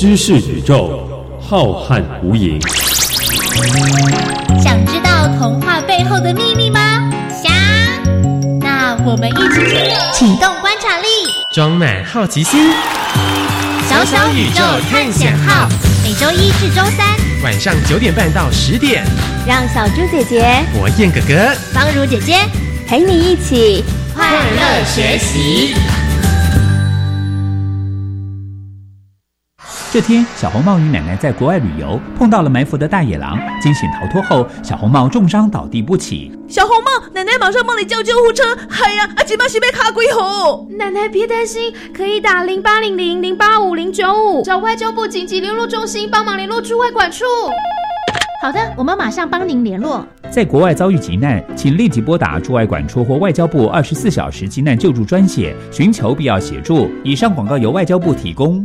知识宇宙浩瀚无垠。想知道童话背后的秘密吗？想。那我们一起进入启动观察力，装满好奇心。小小宇宙探险号，每周一至周三晚上九点半到十点，让小猪姐姐、博彦哥哥、方如姐姐陪你一起快乐学习。这天，小红帽与奶奶在国外旅游，碰到了埋伏的大野狼。惊险逃脱后，小红帽重伤倒地不起。小红帽，奶奶马上帮你叫救护车！哎呀，阿吉玛西被卡鬼吼！奶奶别担心，可以打零八零零零八五零九五，找外交部紧急联络中心帮忙联络驻外管处。好的，我们马上帮您联络。在国外遭遇急难，请立即拨打驻外管处或外交部二十四小时急难救助专线，寻求必要协助。以上广告由外交部提供。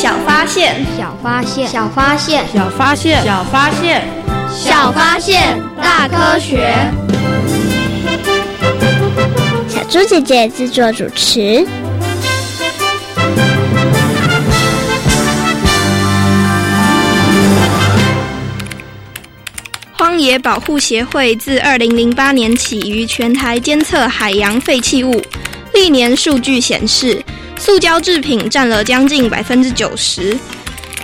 小发现，小发现，小发现，小发现，小发现，小发现，大科学。小猪姐姐制作主持。荒野保护协会自二零零八年起于全台监测海洋废弃物，历年数据显示，塑胶制品占了将近百分之九十，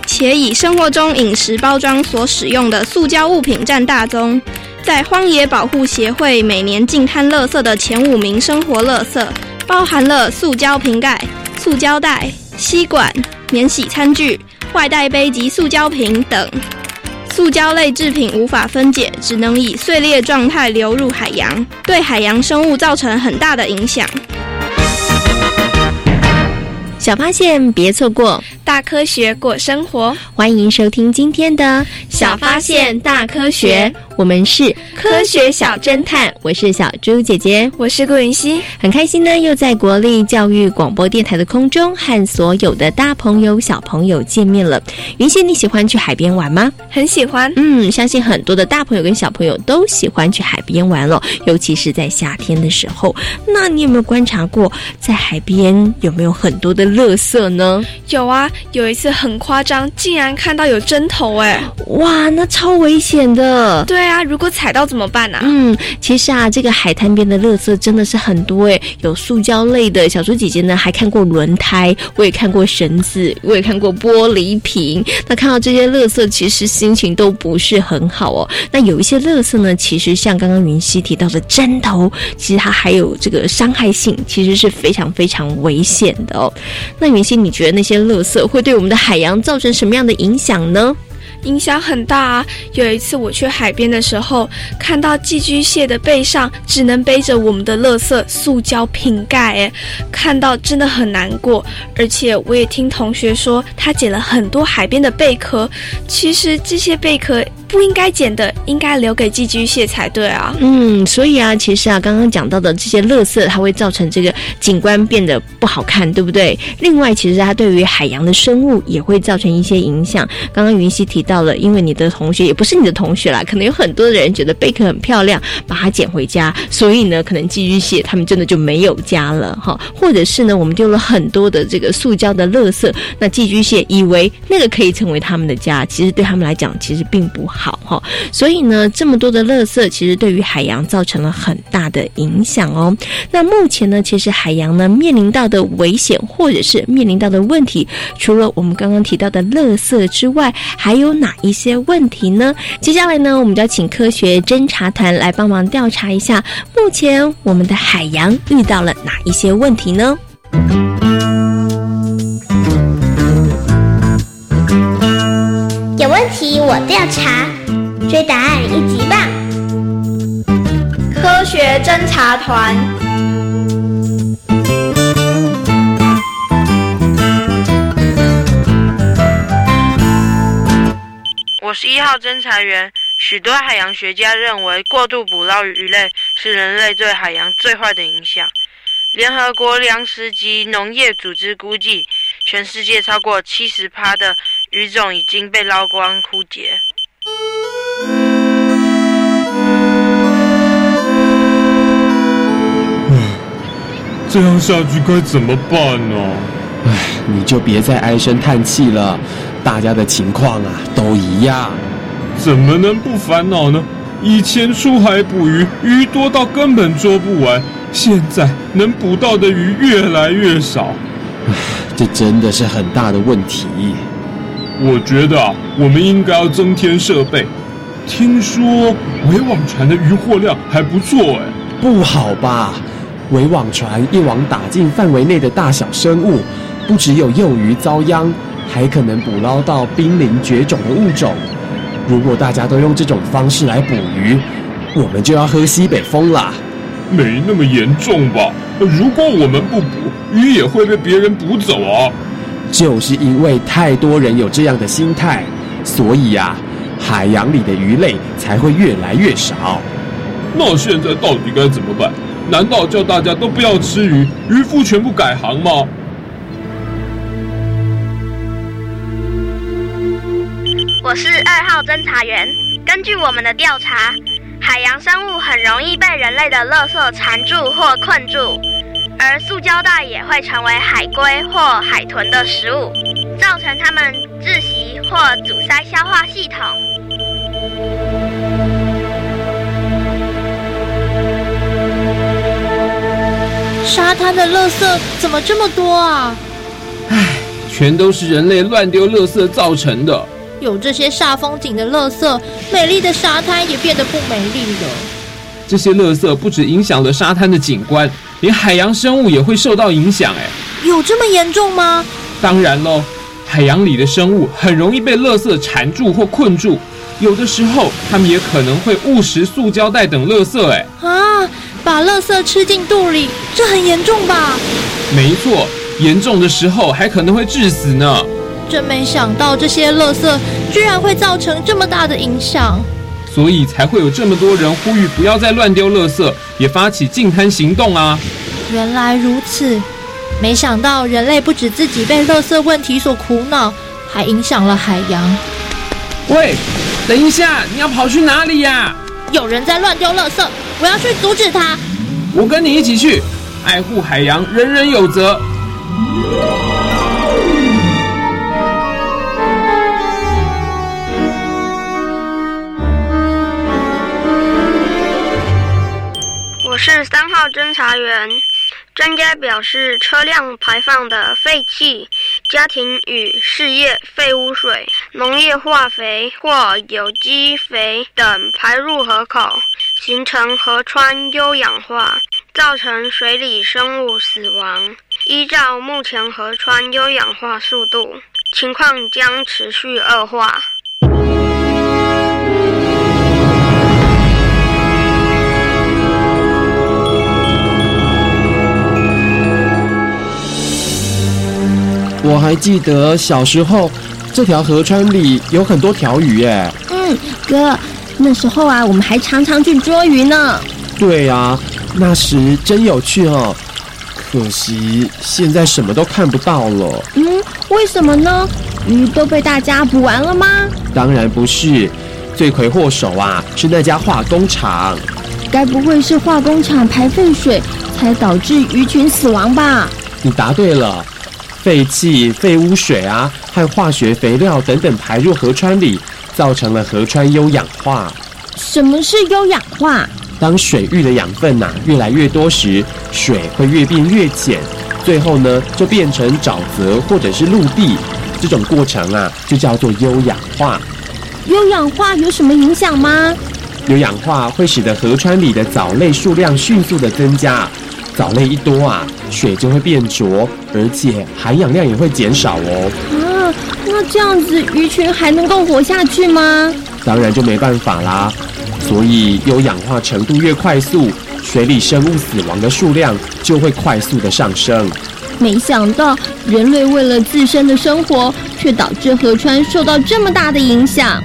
且以生活中饮食包装所使用的塑胶物品占大宗。在荒野保护协会每年净滩垃圾的前五名生活垃圾，包含了塑胶瓶盖、塑胶袋、吸管、免洗餐具、外带杯及塑胶瓶等。塑胶类制品无法分解，只能以碎裂状态流入海洋，对海洋生物造成很大的影响。小发现，别错过大科学过生活，欢迎收听今天的小发现大科学。我们是科学小侦探，我是小猪姐姐，我是顾云熙，很开心呢，又在国立教育广播电台的空中和所有的大朋友、小朋友见面了。云熙，你喜欢去海边玩吗？很喜欢，嗯，相信很多的大朋友跟小朋友都喜欢去海边玩了，尤其是在夏天的时候。那你有没有观察过，在海边有没有很多的垃圾呢？有啊，有一次很夸张，竟然看到有针头，哎，哇，那超危险的。对。啊，如果踩到怎么办呢？嗯，其实啊，这个海滩边的垃圾真的是很多诶，有塑胶类的。小猪姐姐呢还看过轮胎，我也看过绳子，我也看过玻璃瓶。那看到这些垃圾，其实心情都不是很好哦。那有一些垃圾呢，其实像刚刚云溪提到的针头，其实它还有这个伤害性，其实是非常非常危险的哦。那云溪，你觉得那些垃圾会对我们的海洋造成什么样的影响呢？影响很大啊！有一次我去海边的时候，看到寄居蟹的背上只能背着我们的垃圾塑胶瓶盖，哎，看到真的很难过。而且我也听同学说，他捡了很多海边的贝壳，其实这些贝壳不应该捡的应该留给寄居蟹才对啊。嗯，所以啊，其实啊，刚刚讲到的这些垃圾，它会造成这个景观变得不好看，对不对？另外，其实它对于海洋的生物也会造成一些影响。刚刚云溪提到了，因为你的同学也不是你的同学啦，可能有很多的人觉得贝壳很漂亮，把它捡回家，所以呢，可能寄居蟹它们真的就没有家了哈。或者是呢，我们丢了很多的这个塑胶的垃圾，那寄居蟹以为那个可以成为他们的家，其实对他们来讲，其实并不好哈。所以呢，这么多的垃圾，其实对于海洋造成了很大的影响哦。那目前呢，其实海洋呢面临到的危险，或者是面临到的问题，除了我们刚刚提到的垃圾之外，还有哪一些问题呢？接下来呢，我们就要请科学侦查团来帮忙调查一下，目前我们的海洋遇到了哪一些问题呢？有问题我调查，追答案一级棒！科学侦查团。我是一号侦查员。许多海洋学家认为，过度捕捞鱼类是人类对海洋最坏的影响。联合国粮食及农业组织估计，全世界超过七十趴的鱼种已经被捞光枯竭。这样下去该怎么办呢？唉，你就别再唉声叹气了，大家的情况啊都一样。怎么能不烦恼呢？以前出海捕鱼，鱼多到根本捉不完，现在能捕到的鱼越来越少，唉，这真的是很大的问题。我觉得啊，我们应该要增添设备。听说围网船的渔获量还不错哎，不好吧？围网船一网打尽范围内的大小生物，不只有幼鱼遭殃，还可能捕捞到濒临绝种的物种。如果大家都用这种方式来捕鱼，我们就要喝西北风啦。没那么严重吧？如果我们不捕，鱼也会被别人捕走啊。就是因为太多人有这样的心态，所以呀、海洋里的鱼类才会越来越少。那现在到底该怎么办？难道叫大家都不要吃鱼，渔夫全部改行吗？我是二号侦查员。根据我们的调查，海洋生物很容易被人类的垃圾缠住或困住，而塑胶袋也会成为海龟或海豚的食物，造成它们窒息或阻塞消化系统。沙滩的垃圾怎么这么多啊？全都是人类乱丢垃圾造成的。有这些煞风景的垃圾，美丽的沙滩也变得不美丽了。这些垃圾不止影响了沙滩的景观，连海洋生物也会受到影响。哎，有这么严重吗？当然喽，海洋里的生物很容易被垃圾缠住或困住，有的时候它们也可能会误食塑胶袋等垃圾。哎，啊，把垃圾吃进肚里，这很严重吧？没错，严重的时候还可能会致死呢。真没想到这些垃圾居然会造成这么大的影响，所以才会有这么多人呼吁不要再乱丢垃圾，也发起净滩行动啊！原来如此，没想到人类不止自己被垃圾问题所苦恼，还影响了海洋。喂，等一下，你要跑去哪里呀？有人在乱丢垃圾，我要去阻止他。我跟你一起去，爱护海洋，人人有责。是三号侦查员。专家表示，车辆排放的废气、家庭与事业废污水、农业化肥或有机肥等排入河口，形成河川优氧化，造成水里生物死亡。依照目前河川优氧化速度，情况将持续恶化。我还记得小时候，这条河川里有很多条鱼耶。嗯，嗯，哥，那时候啊，我们还常常去捉鱼呢。对啊，那时真有趣哦。可惜现在什么都看不到了。嗯，为什么呢？鱼都被大家捕完了吗？当然不是，罪魁祸首啊是那家化工厂。该不会是化工厂排废水才导致鱼群死亡吧？你答对了，废气、废污水啊和化学肥料等等排入河川里，造成了河川优氧化。什么是优氧化？当水域的养分呐、越来越多时，水会越变越浅，最后呢就变成沼泽或者是陆地。这种过程啊就叫做优氧化。优氧化有什么影响吗？有氧化会使得河川里的藻类数量迅速的增加，藻类一多啊，水就会变浊，而且含氧量也会减少哦。啊，那这样子鱼群还能够活下去吗？当然就没办法啦。所以有氧化程度越快速，水里生物死亡的数量就会快速的上升。没想到人类为了自身的生活，却导致河川受到这么大的影响。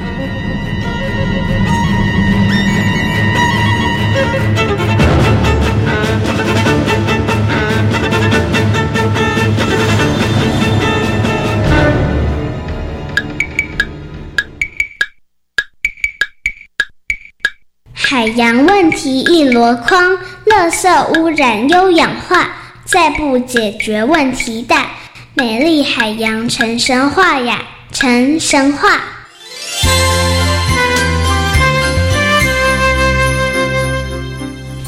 海洋问题一箩筐，垃圾污染、优氧化，再不解决问题大，美丽海洋成神话呀，成神话。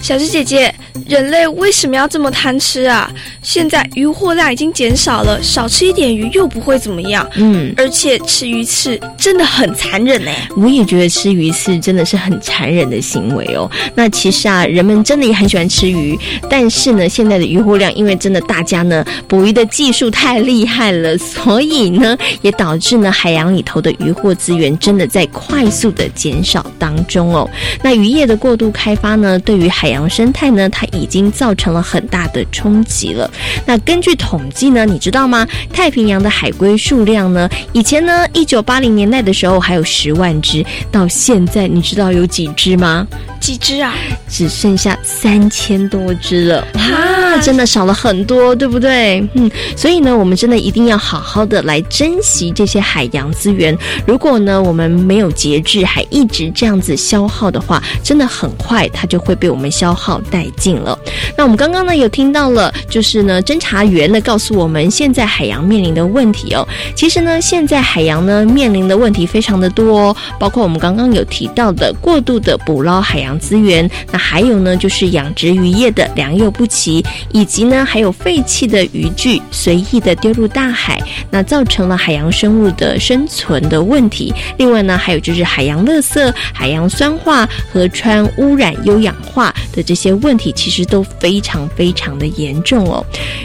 小智姐姐，人类为什么要这么贪吃啊？现在鱼货量已经减少了，少吃一点鱼又不会怎么样。嗯，而且吃鱼刺真的很残忍呢。我也觉得吃鱼刺真的是很残忍的行为哦。那其实啊，人们真的也很喜欢吃鱼，但是呢，现在的鱼货量因为真的大家呢捕鱼的技术太厉害了，所以呢也导致呢海洋里头的渔获资源真的在快速的减少当中哦。那渔业的过度开发呢，对于海洋生态呢，它已经造成了很大的冲击了。那根据统计呢，你知道吗？太平洋的海龟数量呢，以前呢，一九八零年代的时候还有十万只，到现在你知道有几只吗？几只啊？只剩下三千多只了啊！真的少了很多，对不对？嗯，所以呢，我们真的一定要好好的来珍惜这些海洋资源。如果呢，我们没有节制，还一直这样子消耗的话，真的很快它就会被我们消耗殆尽了。那我们刚刚呢有听到了，就是呢侦查员呢告诉我们，现在海洋面临的问题哦。其实呢，现在海洋呢面临的问题非常的多哦，包括我们刚刚有提到的过度的捕捞海洋资源，那还有呢就是养殖渔业的良莠不齐，以及呢还有废弃的渔具随意的丢入大海，那造成了海洋生物的生存的问题。另外呢，还有就是海洋垃圾、海洋酸化、河川污染、优氧化的这些问题，其实都非常非常的严重哦。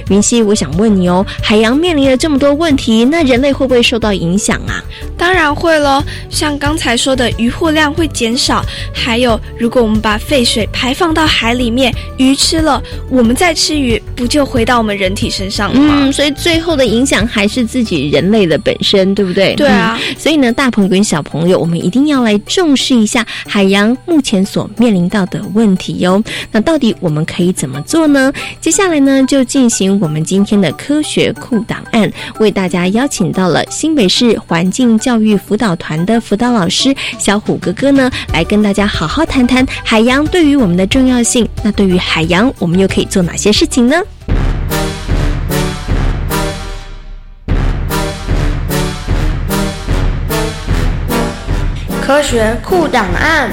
云溪，我想问你哦，海洋面临了这么多问题，那人类会不会受到影响啊？当然会喽，像刚才说的渔获量会减少，还有如果我们把废水排放到海里面，鱼吃了，我们再吃鱼，不就回到我们人体身上了吗？嗯，所以最后的影响还是自己人类的本身，对不对？对啊嗯所以呢，大朋友跟小朋友，我们一定要来重视一下海洋目前所面临到的问题哟。那到底我我们可以怎么做呢？接下来呢，就进行我们今天的科学库档案，为大家邀请到了新北市环境教育辅导团的辅导老师小虎哥哥呢，来跟大家好好谈谈海洋对于我们的重要性。那对于海洋，我们又可以做哪些事情呢？科学库档案。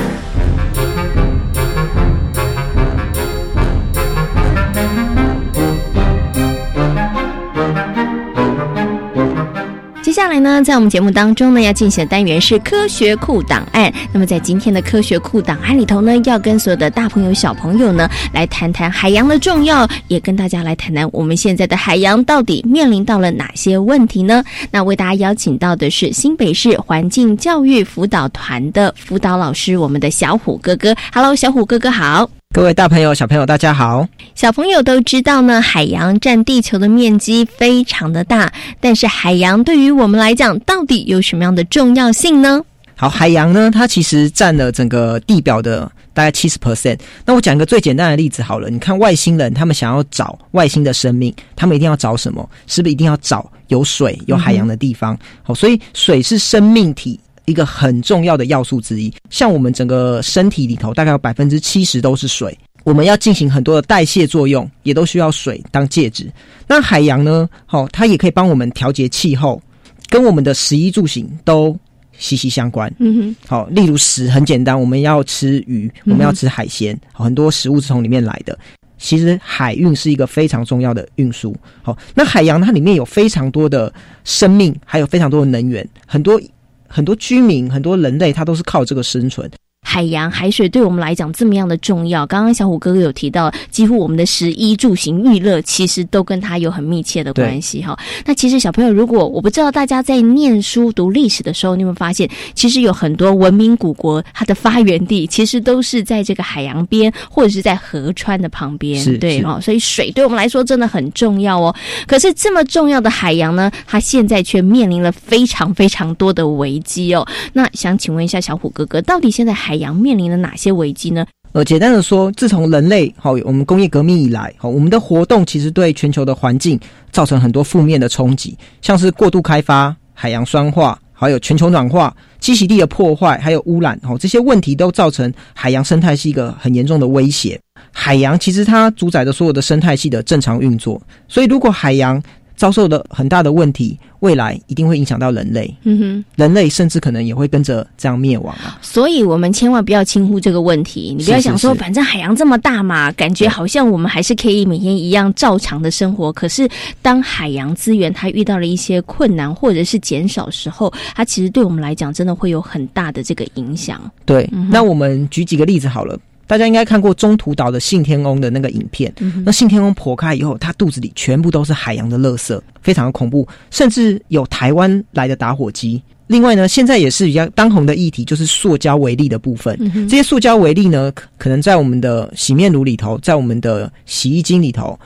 下来呢，在我们节目当中呢，要进行的单元是科学库档案。那么在今天的科学库档案里头呢，要跟所有的大朋友、小朋友呢，来谈谈海洋的重要，也跟大家来谈谈我们现在的海洋到底面临到了哪些问题呢？那为大家邀请到的是新北市环境教育辅导团的辅导老师，我们的小虎哥哥。Hello，小虎哥哥好。各位大朋友、小朋友，大家好。小朋友都知道呢，海洋占地球的面积非常的大，但是海洋对于我们来讲，到底有什么样的重要性呢？好，海洋呢，它其实占了整个地表的大概七十 percent。那我讲一个最简单的例子好了，你看外星人他们想要找外星的生命，他们一定要找什么？是不是一定要找有水、有海洋的地方？好，所以水是生命体一个很重要的要素之一。像我们整个身体里头，大概有百分之七十都是水。我们要进行很多的代谢作用，也都需要水当介质。那海洋呢？好、它也可以帮我们调节气候，跟我们的食衣住行都息息相关。嗯哼，好，例如食很简单，我们要吃鱼，我们要吃海鲜，好很多食物是从里面来的。其实海运是一个非常重要的运输。好，那海洋它里面有非常多的生命，还有非常多的能源，很多很多居民、很多人类，他都是靠这个生存。海洋海水对我们来讲这么样的重要，刚刚小虎哥哥有提到，几乎我们的食衣住行娱乐其实都跟它有很密切的关系哈。那其实小朋友，如果我不知道大家在念书读历史的时候，你有没有发现，其实有很多文明古国它的发源地其实都是在这个海洋边或者是在河川的旁边，对哈。所以水对我们来说真的很重要哦。可是这么重要的海洋呢，它现在却面临了非常非常多的危机哦。那想请问一下小虎哥哥，到底现在海海洋面临了哪些危机呢？呃，简单的说，自从人类好、我们工业革命以来，好、我们的活动其实对全球的环境造成很多负面的冲击，像是过度开发、海洋酸化，还有全球暖化、栖息地的破坏，还有污染，好、这些问题都造成海洋生态是一个很严重的威胁。海洋其实它主宰着所有的生态系的正常运作，所以如果海洋遭受的很大的问题，未来一定会影响到人类，嗯哼。人类甚至可能也会跟着这样灭亡啊。所以，我们千万不要轻忽这个问题。你不要想说，反正海洋这么大嘛，感觉好像我们还是可以每天一样照常的生活。可是，当海洋资源它遇到了一些困难或者是减少时候，它其实对我们来讲，真的会有很大的这个影响。对，嗯那我们举几个例子好了。大家应该看过中途岛的信天翁的那个影片，嗯那信天翁剖开以后，它肚子里全部都是海洋的垃圾，非常的恐怖，甚至有台湾来的打火机。另外呢，现在也是比较当红的议题，就是塑胶微粒的部分。嗯这些塑胶微粒呢，可可能在我们的洗面乳里头，在我们的洗衣精里头，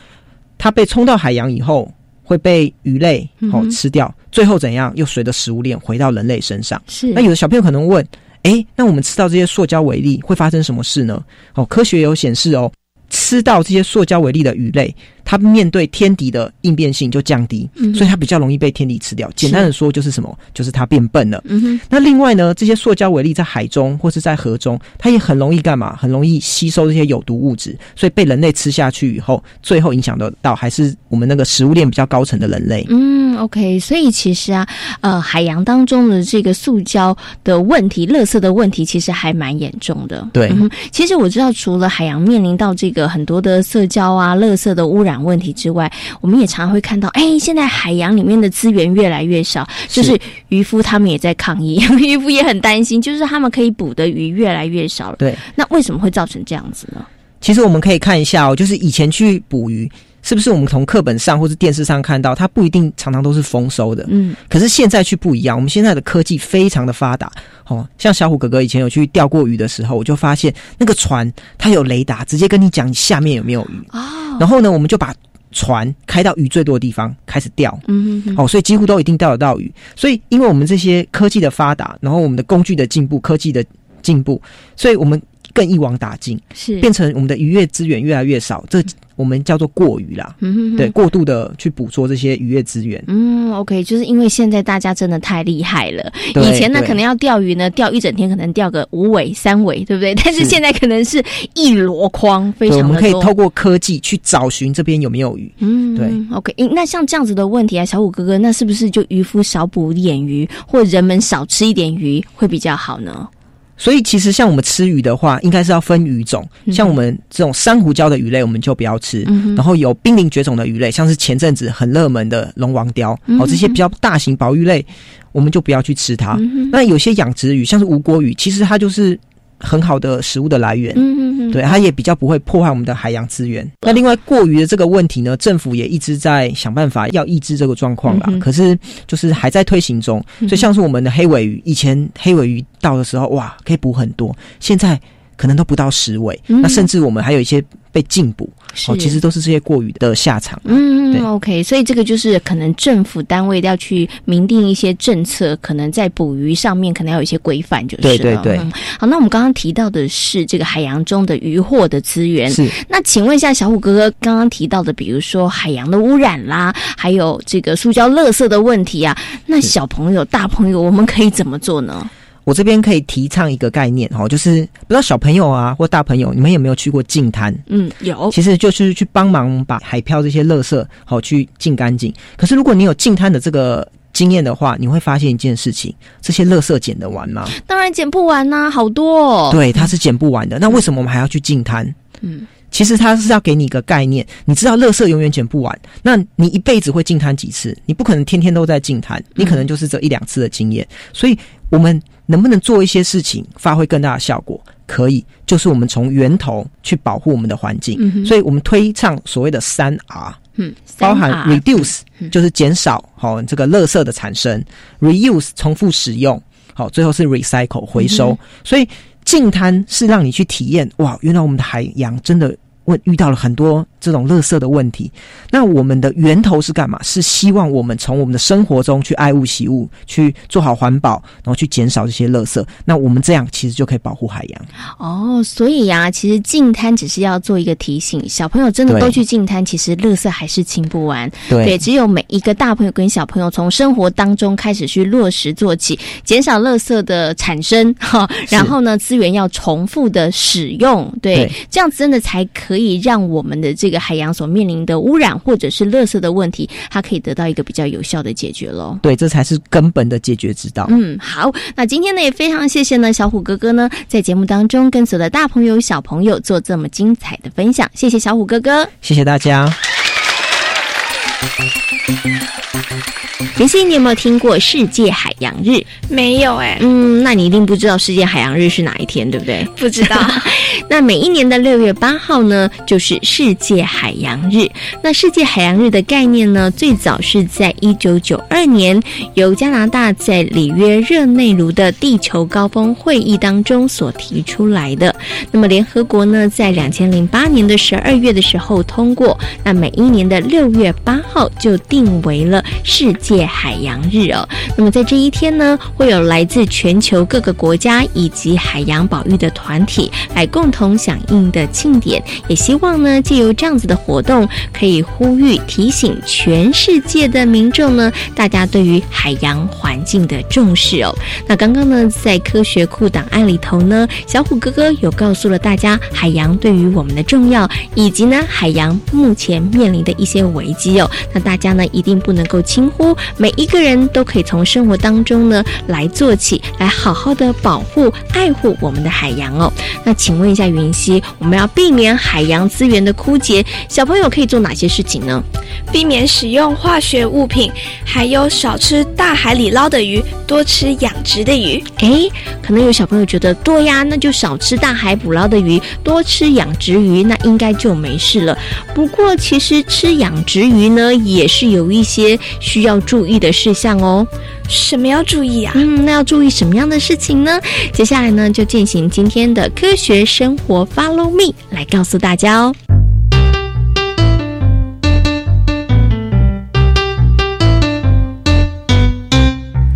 它被冲到海洋以后，会被鱼类哦吃掉，最后怎样？又随着食物链回到人类身上。是那有的小朋友可能问：哎，那我们吃到这些塑胶微粒会发生什么事呢？哦，科学有显示哦，吃到这些塑胶微粒的鱼类，它面对天敌的应变性就降低，嗯所以它比较容易被天敌吃掉。简单的说就是什么？就是它变笨了。那另外呢，这些塑胶微粒在海中或是在河中，它也很容易干嘛？很容易吸收这些有毒物质，所以被人类吃下去以后，最后影响得到还是我们那个食物链比较高层的人类。嗯，OK，所以其实啊，呃，海洋当中的这个塑胶的问题、垃圾的问题，其实还蛮严重的。对嗯其实我知道，除了海洋面临到这个很多的塑胶啊、垃圾的污染问题之外，我们也常常会看到，哎，现在海洋里面的资源越来越少，就是渔夫他们也在抗议，渔夫也很担心，就是他们可以捕的鱼越来越少了。对，那为什么会造成这样子呢？其实我们可以看一下哦，就是以前去捕鱼，是不是我们从课本上或是电视上看到，它不一定常常都是丰收的。嗯，可是现在去不一样，我们现在的科技非常的发达哦。像小虎哥哥以前有去钓过鱼的时候，我就发现那个船它有雷达，直接跟你讲你下面有没有鱼。哦，然后呢，我们就把船开到鱼最多的地方开始钓。嗯哼哦，所以几乎都一定钓得到鱼。所以，因为我们这些科技的发达，然后我们的工具的进步，科技的进步，所以我们更一网打尽，是变成我们的渔业资源越来越少。这我们叫做过于啦。嗯哼哼对，过度的去捕捉这些渔业资源。嗯，OK，就是因为现在大家真的太厉害了。以前呢，可能要钓鱼呢，钓一整天，可能钓个五尾、三尾，对不对？但是是现在可能是一箩筐，非常，我。们可以透过科技去找寻这边有没有鱼。嗯，对，OK，那像这样子的问题啊，小五哥哥，那是不是就渔夫少捕一点鱼，或人们少吃一点鱼会比较好呢？所以其实像我们吃鱼的话，应该是要分鱼种。嗯像我们这种珊瑚礁的鱼类，我们就不要吃。嗯然后有濒临绝种的鱼类，像是前阵子很热门的龙王鲷，嗯哦，这些比较大型保育类，我们就不要去吃它。嗯那有些养殖鱼，像是无锅鱼，其实它就是很好的食物的来源。嗯嗯嗯对，它也比较不会破坏我们的海洋资源。那另外过于的这个问题呢，政府也一直在想办法要抑制这个状况啦。嗯可是就是还在推行中。所以像是我们的黑尾鱼，以前黑尾鱼到的时候，哇，可以捕很多，现在。可能都不到十尾。嗯。那甚至我们还有一些被禁捕，哦，是其实都是这些过于的下场。嗯对，OK，所以这个就是可能政府单位要去明定一些政策，可能在捕鱼上面可能要有一些规范，就是了。对对对。嗯。好，那我们刚刚提到的是这个海洋中的渔获的资源，是。那请问一下小虎哥哥，刚刚提到的，比如说海洋的污染啦，还有这个塑胶垃圾的问题啊，那小朋友、大朋友，我们可以怎么做呢？我这边可以提倡一个概念哦，就是不知道小朋友啊或大朋友，你们有没有去过净滩？嗯，有。其实就是去帮忙把海漂这些垃圾好、去净干净。可是如果你有净滩的这个经验的话，你会发现一件事情：这些垃圾捡得完吗？当然捡不完呐、好多、哦。对，它是捡不完的。那为什么我们还要去净滩？嗯，其实它是要给你一个概念，你知道垃圾永远捡不完，那你一辈子会净滩几次？你不可能天天都在净滩，你可能就是这一两次的经验。所以，我们能不能做一些事情，发挥更大的效果？可以，就是我们从源头去保护我们的环境。嗯所以我们推倡所谓的三 R，嗯，包含 3R reduce 就是减少好、这个垃圾的产生，reuse 重复使用，好、最后是 recycle 回收。嗯所以净滩是让你去体验，哇，原来我们的海洋真的问遇到了很多这种垃圾的问题。那我们的源头是干嘛？是希望我们从我们的生活中去爱物惜物，去做好环保，然后去减少这些垃圾。那我们这样其实就可以保护海洋。哦，所以呀、其实净滩只是要做一个提醒，小朋友真的都去净滩，其实垃圾还是清不完。对只有每一个大朋友跟小朋友从生活当中开始去落实做起，减少垃圾的产生，哈，然后呢，资源要重复的使用，对，对这样子真的才可以让我们的这个海洋所面临的污染或者是垃圾的问题，它可以得到一个比较有效的解决喽。对，这才是根本的解决之道。嗯，好，那今天呢也非常谢谢呢小虎哥哥呢在节目当中跟所有的大朋友小朋友做这么精彩的分享，谢谢小虎哥哥。谢谢大家。妍希，你有没有听过世界海洋日？没有哎、嗯，那你一定不知道世界海洋日是哪一天，对不对？不知道。那每一年的六月八号呢，就是世界海洋日。那世界海洋日的概念呢，最早是在一九九二年由加拿大在里约热内卢的地球高峰会议当中所提出来的。那么联合国呢，在两千零八年的十二月的时候通过，那每一年的六月八号就定为了世界海洋日哦。那么在这一天呢，会有来自全球各个国家以及海洋保育的团体来共同响应的庆典，也希望呢，借由这样子的活动，可以呼吁提醒全世界的民众呢，大家对于海洋环境的重视哦。那刚刚呢，在科学库档案里头呢，小虎哥哥有告诉了大家海洋对于我们的重要，以及呢海洋目前面临的一些危机哦。那大家呢一定不能够轻忽，每一个人都可以从生活当中呢来做起，来好好的保护、爱护我们的海洋哦。那请问一下云溪，我们要避免海洋资源的枯竭，小朋友可以做哪些事情呢？避免使用化学物品，还有少吃大海里捞的鱼，多吃养殖的鱼。诶，可能有小朋友觉得，对呀，那就少吃大海捕捞的鱼，多吃养殖鱼，那应该就没事了。不过，其实吃养殖鱼呢，也是有一些需要注意的事项哦。什么要注意啊？嗯，那要注意什么样的事情呢？接下来呢，就进行今天的科学生活 Follow Me 来告诉大家哦。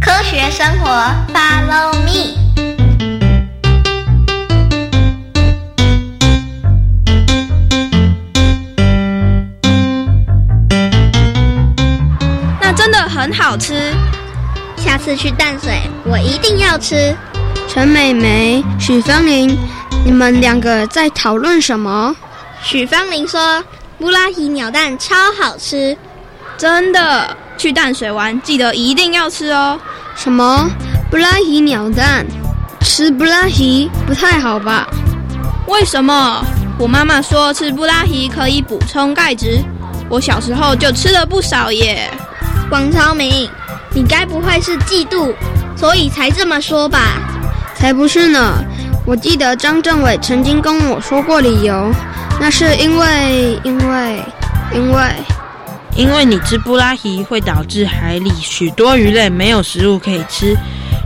科学生活，Follow me。很好吃。下次去淡水，我一定要吃。陈美美、许芳玲，你们两个在讨论什么？许芳玲说：“布拉提鸟蛋超好吃。”真的，去淡水玩记得一定要吃哦。什么？布拉提鸟蛋？吃布拉提不太好吧？为什么？我妈妈说吃布拉提可以补充钙质，我小时候就吃了不少耶。王超明，你该不会是嫉妒，所以才这么说吧？才不是呢！我记得张政委曾经跟我说过理由，那是因为因为因为因为你吃布拉提会导致海里许多鱼类没有食物可以吃，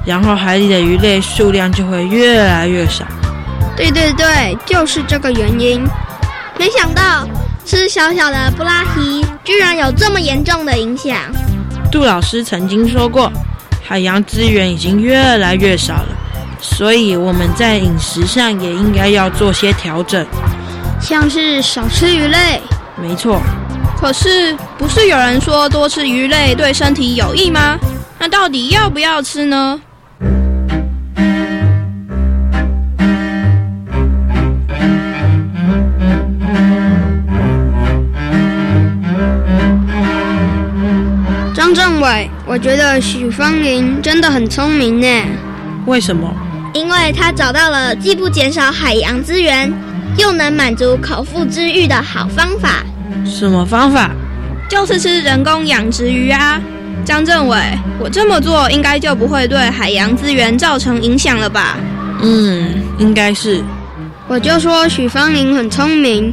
然后海里的鱼类数量就会越来越少。对对对，就是这个原因。没想到吃小小的布拉提居然有这么严重的影响。杜老师曾经说过，海洋资源已经越来越少了，所以我们在饮食上也应该要做些调整，像是少吃鱼类。没错。可是不是有人说多吃鱼类对身体有益吗？那到底要不要吃呢？政委，我觉得许芳玲真的很聪明呢。为什么？因为他找到了既不减少海洋资源，又能满足口腹之欲的好方法。什么方法？就是吃人工养殖鱼啊！张政委，我这么做应该就不会对海洋资源造成影响了吧？嗯，应该是。我就说许芳玲很聪明，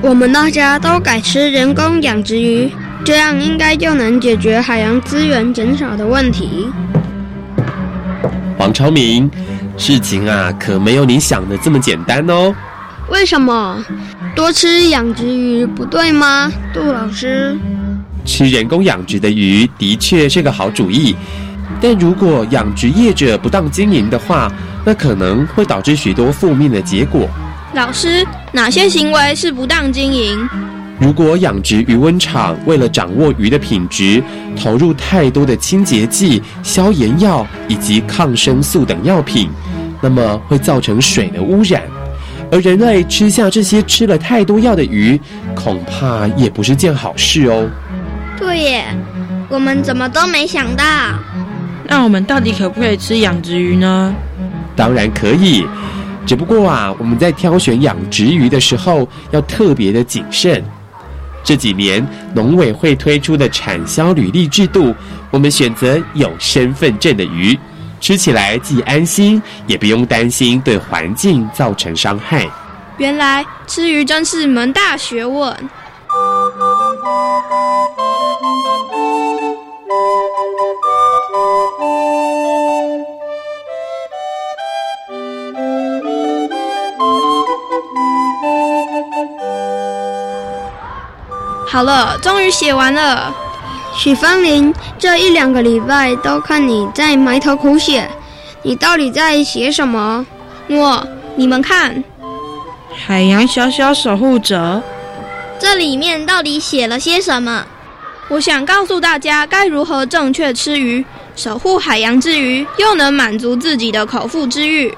我们大家都改吃人工养殖鱼，这样应该就能解决海洋资源减少的问题。王超明，事情啊可没有你想的这么简单哦。为什么？多吃养殖鱼不对吗，杜老师？吃人工养殖的鱼的确是个好主意，但如果养殖业者不当经营的话，那可能会导致许多负面的结果。老师，哪些行为是不当经营？如果养殖鱼温场为了掌握鱼的品质，投入太多的清洁剂、消炎药以及抗生素等药品，那么会造成水的污染。而人类吃下这些吃了太多药的鱼，恐怕也不是件好事哦。对耶，我们怎么都没想到。那我们到底可不可以吃养殖鱼呢？当然可以，只不过啊，我们在挑选养殖鱼的时候要特别的谨慎。这几年农委会推出的产销履历制度，我们选择有身份证的鱼，吃起来既安心，也不用担心对环境造成伤害。原来吃鱼真是门大学问。好了，终于写完了。许芳林，这一两个礼拜都看你在埋头苦写，你到底在写什么？我，你们看，海洋小小守护者，这里面到底写了些什么？我想告诉大家该如何正确吃鱼，守护海洋之余，又能满足自己的口腹之欲。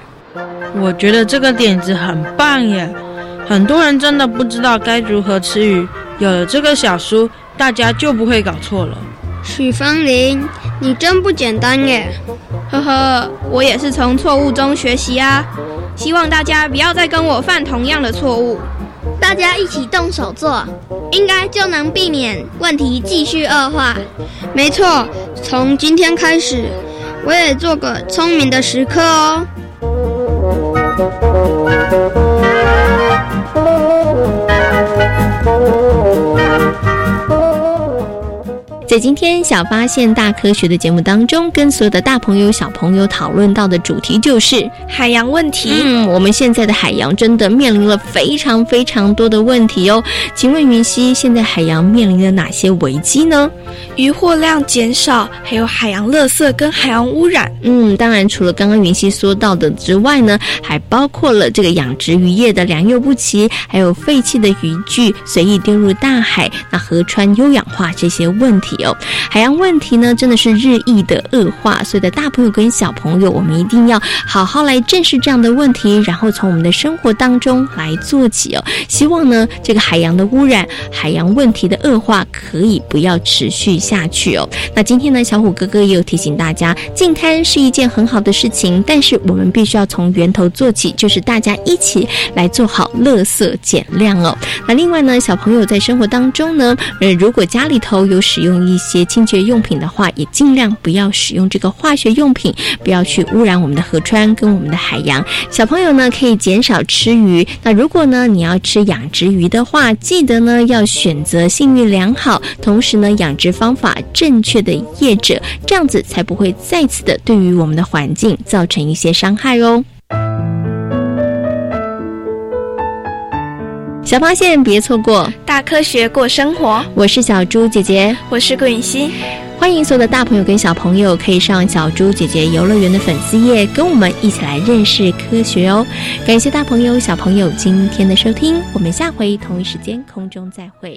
我觉得这个点子很棒耶！很多人真的不知道该如何吃鱼。有了这个小书，大家就不会搞错了。许芳玲，你真不简单耶！呵呵，我也是从错误中学习啊。希望大家不要再跟我犯同样的错误。大家一起动手做，应该就能避免问题继续恶化。没错，从今天开始，我也做个聪明的食客哦。在今天小发现大科学的节目当中，跟所有的大朋友小朋友讨论到的主题就是海洋问题。嗯，我们现在的海洋真的面临了非常非常多的问题哦。请问云溪，现在海洋面临了哪些危机呢？渔获量减少，还有海洋垃圾跟海洋污染。嗯，当然除了刚刚云溪说到的之外呢，还包括了这个养殖渔业的良莠不齐，还有废弃的渔具随意丢入大海，那河川优氧化这些问题。哦，海洋问题呢，真的是日益的恶化，所以的大朋友跟小朋友，我们一定要好好来正视这样的问题，然后从我们的生活当中来做起哦。希望呢，这个海洋的污染、海洋问题的恶化可以不要持续下去哦。那今天呢，小虎哥哥也有提醒大家，净滩是一件很好的事情，但是我们必须要从源头做起，就是大家一起来做好垃圾减量哦。那另外呢，小朋友在生活当中呢，呃，如果家里头有使用一一些清洁用品的话，也尽量不要使用这个化学用品，不要去污染我们的河川跟我们的海洋。小朋友呢，可以减少吃鱼。那如果呢，你要吃养殖鱼的话，记得呢要选择信誉良好，同时呢养殖方法正确的业者，这样子才不会再次的对于我们的环境造成一些伤害哦。小发现别错过，大科学过生活。我是小猪姐姐，我是顾允熙。欢迎所有的大朋友跟小朋友可以上小猪姐姐游乐园的粉丝页，跟我们一起来认识科学哦。感谢大朋友小朋友今天的收听，我们下回同一时间空中再会。